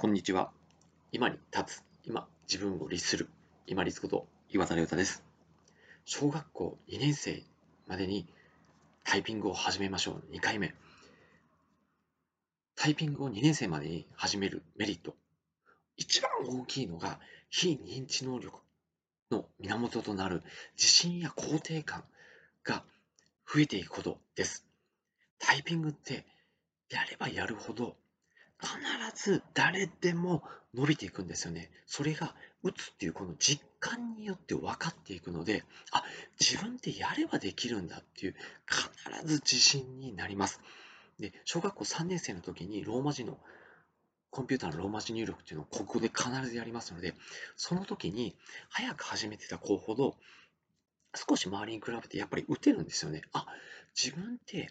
こんにちは。今に立つ、今、自分を律する、今律こと岩田亮太です。小学校2年生までにタイピングを始めましょう。2回目。タイピングを2年生までに始めるメリット。一番大きいのが、非認知能力の源となる自信や肯定感が増えていくことです。タイピングってやればやるほど必ず誰でも伸びていくんですよね。それが打つっていうこの実感によって分かっていくので、あ、自分ってやればできるんだっていう必ず自信になります。で、小学校3年生の時にローマ字のコンピューターのローマ字入力っていうのを国語で必ずやりますので、その時に早く始めてた子ほど少し周りに比べてやっぱり打てるんですよね。あ、自分って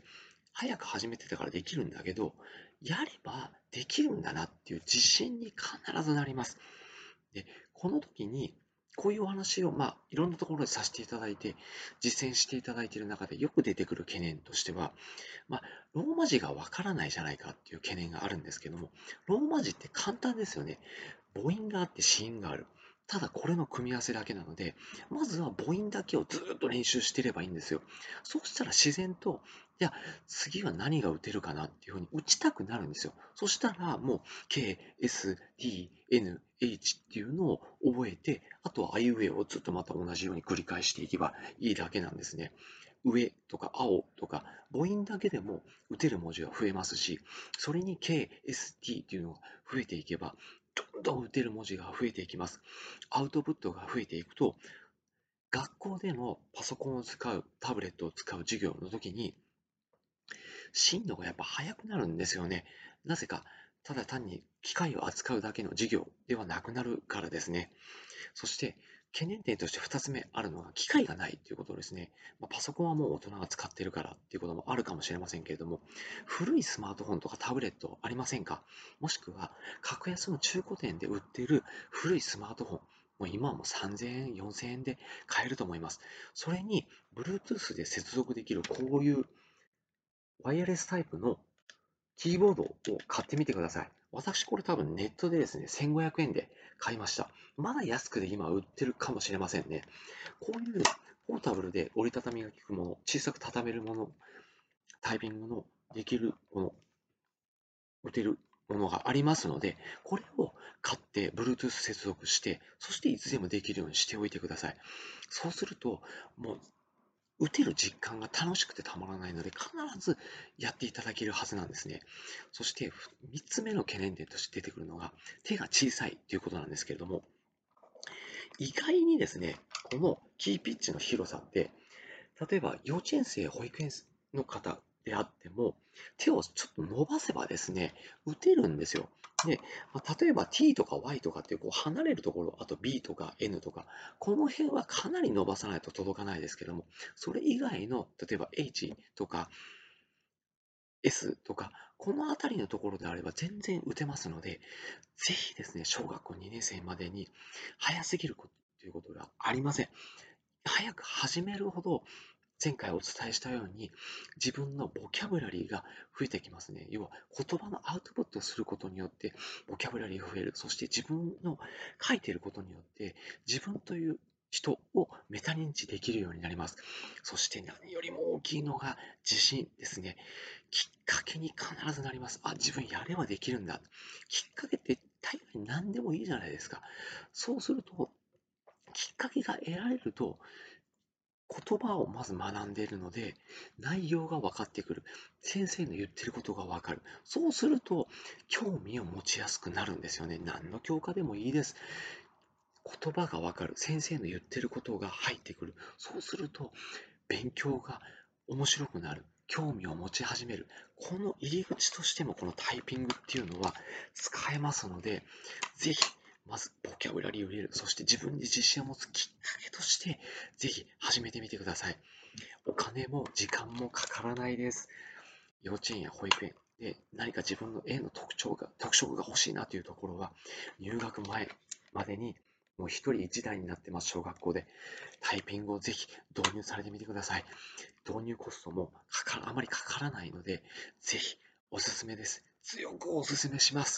早く始めてたからできるんだけど、やればできるんだなっていう自信に必ずなります。で、この時に、こういうお話を、まあ、いろんなところでさせていただいて、実践していただいている中でよく出てくる懸念としては、まあ、ローマ字がわからないじゃないかっていう懸念があるんですけども、ローマ字って簡単ですよね。母音があって子音がある。ただこれの組み合わせだけなので、まずは母音だけをずっと練習してればいいんですよ。そうしたら自然と、いや、次は何が打てるかなっていうふうに打ちたくなるんですよ。そしたらもう K、S、T、N、H っていうのを覚えて、あとは I ウェイをずっとまた同じように繰り返していけばいいだけなんですね。上とか青とか母音だけでも打てる文字が増えますし、それに K、S、T っていうのが増えていけば、どんどん打てる文字が増えていきます。アウトプットが増えていくと、学校でのパソコンを使う、タブレットを使う授業の時に、進度がやっぱ速くなるんですよね。なぜか、ただ単に機械を扱うだけの授業ではなくなるからですね。そして、懸念点として2つ目あるのが機械がないということですね。まあ、パソコンはもう大人が使ってるからっていうこともあるかもしれませんけれども、古いスマートフォンとかタブレットありませんか？もしくは、格安の中古店で売っている古いスマートフォン、もう今はもう3000円、4000円で買えると思います。それに、Bluetooth で接続できるこういうワイヤレスタイプのキーボードを買ってみてください。私これ多分ネットでですね、1500円で買いました。まだ安くで今売ってるかもしれませんね。こういうポータブルで折りたたみが効くもの、小さく畳めるもの、タイピングのできるもの、打てるものがありますので、これを買って Bluetooth 接続して、そしていつでもできるようにしておいてください。そうすると、もう打てる実感が楽しくてたまらないので、必ずやっていただけるはずなんですね。そして、3つ目の懸念点として出てくるのが、手が小さいということなんですけれども、意外にですね、このキーピッチの広さって、例えば幼稚園生、保育園の方であっても、手をちょっと伸ばせばですね、打てるんですよ。で、まあ、例えば t とか y とかっていうこう離れるところ、あと b とか n とか、この辺はかなり伸ばさないと届かないですけども、それ以外の、例えば h とか s とか、この辺りのところであれば全然打てますので、ぜひですね、小学校2年生までに早すぎるこということがありません。早く始めるほど前回お伝えしたように自分のボキャブラリーが増えてきますね。要は言葉のアウトプットをすることによってボキャブラリーが増える。そして自分の書いていることによって自分という人をメタ認知できるようになります。そして何よりも大きいのが自信ですね。きっかけに必ずなります。あ、自分やればできるんだ。きっかけって大概何でもいいじゃないですか。そうすると、きっかけが得られると、言葉をまず学んでいるので、内容が分かってくる。先生の言ってることが分かる。そうすると、興味を持ちやすくなるんですよね。何の教科でもいいです。言葉が分かる。先生の言ってることが入ってくる。そうすると、勉強が面白くなる。興味を持ち始める。この入り口としてもこのタイピングっていうのは使えますので、ぜひまずボキャブラリーを入れる。そして自分に自信を持つきっかけとして、ぜひ始めてみてください。お金も時間もかからないです。幼稚園や保育園で何か自分の絵の特徴が、特色が欲しいなというところは、入学前までにもう一人一台になってます、小学校で。タイピングをぜひ導入されてみてください。導入コストもかかあまりかからないので、ぜひおすすめです。強くおすすめします。